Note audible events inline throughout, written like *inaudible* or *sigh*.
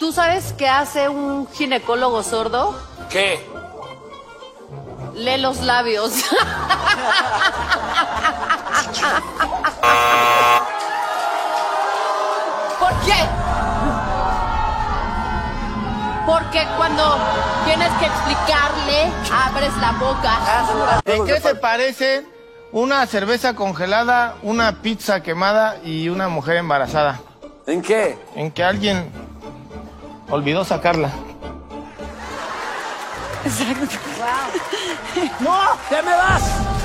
¿Tú sabes qué hace un ginecólogo sordo? ¿Qué? Lee los labios. *laughs* ¿Por qué? Porque cuando tienes que explicarle, abres la boca. ¿En qué se parece una cerveza congelada, una pizza quemada y una mujer embarazada? ¿En qué? En que alguien olvidó sacarla. ¡No! ¡Te me vas!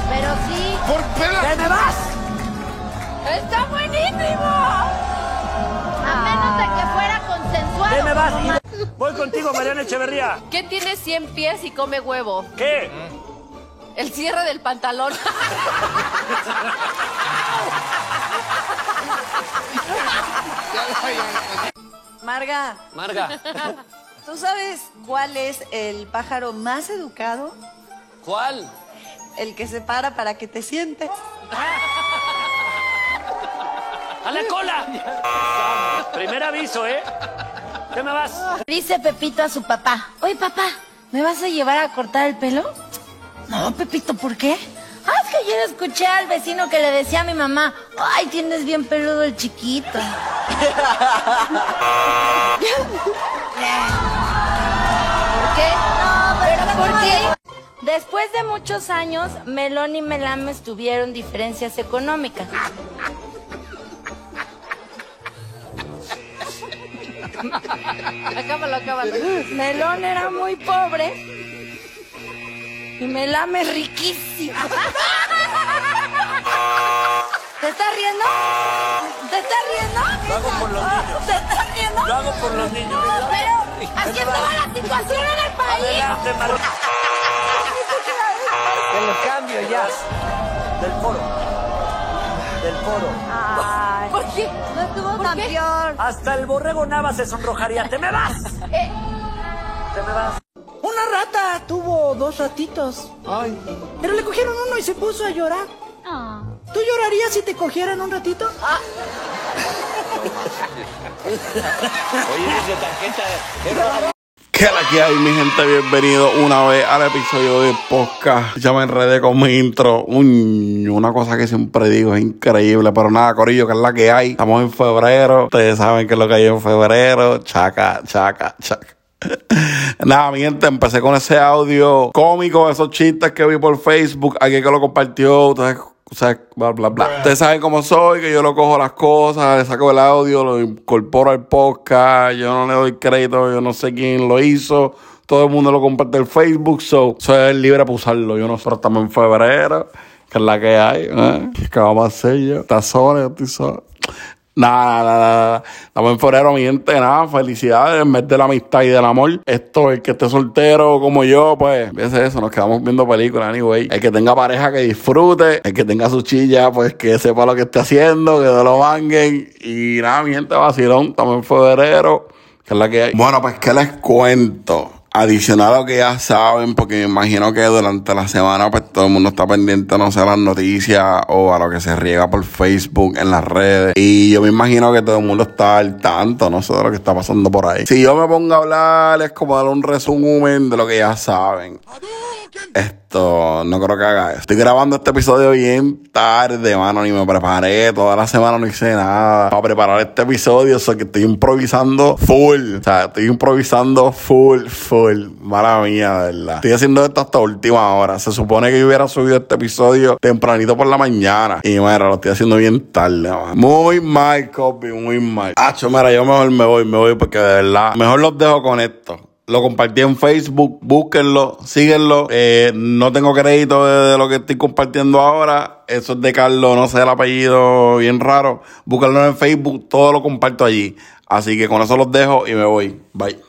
Pero sí, ¿Por qué la- ¡Te me vas! está buenísimo. A menos de que fuera consensuado. ¡Te me vas! Voy contigo, Mariana Echeverría. ¿Qué tiene 100 pies y come huevo? ¿Qué? El cierre del pantalón. *laughs* Marga, Marga, *laughs* ¿tú sabes cuál es el pájaro más educado? ¿cuál? El que se para para que te sientes. ¡A la cola! Primer aviso, ¿eh? ¿Te me vas? Dice Pepito a su papá, oye papá, ¿me vas a llevar a cortar el pelo? No, Pepito, ¿por qué? Ah, es que ayer escuché al vecino que le decía a mi mamá, ay, tienes bien peludo el chiquito. ¿Por qué? No, pero ¿por qué? Después de muchos años, Melón y Melames tuvieron diferencias económicas. Acábalo, acábalo. Melón era muy pobre y Melame riquísimo. ¿Te estás riendo? ¿Te estás riendo? Lo hago por los niños. ¿Te estás riendo? Lo hago por los niños. Pero así estaba la situación en el país. Adelante, Marga. Te lo cambio ya. Del foro. Del foro. Ay, ¿Por qué? no estuvo peor. Hasta el borrego Nava se sonrojaría. ¡Te me vas! Eh. ¡Te me vas! Una rata tuvo dos ratitos. Pero le cogieron uno y se puso a llorar. ¿Tú llorarías si te cogieran un ratito? *laughs* ¿Qué la que hay, mi gente? Bienvenido una vez al episodio de podcast. Ya me enredé con mi intro. Uy, una cosa que siempre digo es increíble, pero nada, Corillo, que es la que hay. Estamos en febrero. Ustedes saben que es lo que hay en febrero. Chaca, chaca, chaca. *laughs* Nada, mi gente, empecé con ese audio cómico, esos chistes que vi por Facebook. Alguien que lo compartió. Ustedes o sea, bla, bla, bla. Ustedes saben cómo soy, que yo lo cojo las cosas, le saco el audio, lo incorporo al podcast, yo no le doy crédito, yo no sé quién lo hizo. Todo el mundo lo comparte en Facebook, so soy libre para usarlo. Yo nosotros estamos en febrero, que es la que hay. ¿eh? ¿Qué vamos a hacer yo? ¿Estás sola? Yo estoy sola. Nada, nada, nada. Estamos en febrero, mi gente, nada. Felicidades en vez de la amistad y del amor. Esto, el que esté soltero como yo, pues, fíjese eso, nos quedamos viendo películas, anyway. El que tenga pareja que disfrute, el que tenga su chilla, pues que sepa lo que esté haciendo, que no lo manguen. Y nada, mi gente, vacilón, estamos en febrero, que es la que hay. Bueno, pues, ¿qué les cuento? Adicional a lo que ya saben, porque me imagino que durante la semana pues todo el mundo está pendiente, no sé, a las noticias o a lo que se riega por Facebook, en las redes. Y yo me imagino que todo el mundo está al tanto, no sé, de lo que está pasando por ahí. Si yo me pongo a hablar, es como dar un resumen de lo que ya saben. Esto, no creo que haga. Estoy grabando este episodio bien tarde, mano, ni me preparé. Toda la semana no hice nada para preparar este episodio. O que estoy improvisando full. O sea, estoy improvisando full, full. Mala mía, de verdad. Estoy haciendo esto hasta última hora. Se supone que yo hubiera subido este episodio tempranito por la mañana. Y mira, lo estoy haciendo bien tarde, man. Muy mal, copy, muy mal. Hacho, mira, yo mejor me voy, me voy porque de verdad, mejor los dejo con esto. Lo compartí en Facebook, búsquenlo, síguenlo. Eh, no tengo crédito de, de lo que estoy compartiendo ahora. Eso es de Carlos, no sé el apellido, bien raro. Búsquenlo en Facebook, todo lo comparto allí. Así que con eso los dejo y me voy. Bye.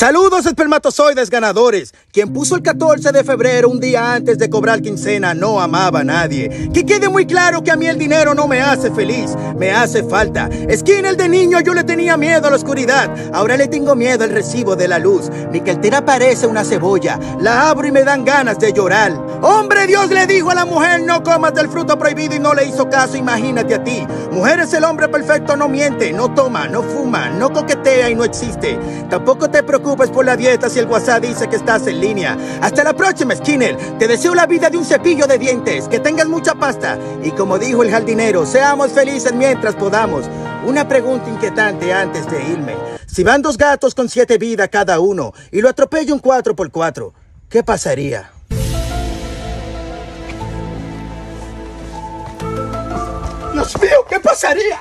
Saludos espermatozoides ganadores. Quien puso el 14 de febrero, un día antes de cobrar quincena, no amaba a nadie. Que quede muy claro que a mí el dinero no me hace feliz, me hace falta. Skinner de niño yo le tenía miedo a la oscuridad, ahora le tengo miedo al recibo de la luz. Mi cartera parece una cebolla, la abro y me dan ganas de llorar. Hombre, Dios le dijo a la mujer, no comas del fruto prohibido y no le hizo caso, imagínate a ti. Mujer es el hombre perfecto, no miente, no toma, no fuma, no coquetea y no existe. Tampoco te preocupes por la dieta si el WhatsApp dice que estás línea. Hasta la próxima, Skinner. Te deseo la vida de un cepillo de dientes, que tengas mucha pasta. Y como dijo el jardinero, seamos felices mientras podamos. Una pregunta inquietante antes de irme. Si van dos gatos con siete vidas cada uno y lo atropella un 4x4, ¿qué pasaría? Dios mío, ¿qué pasaría?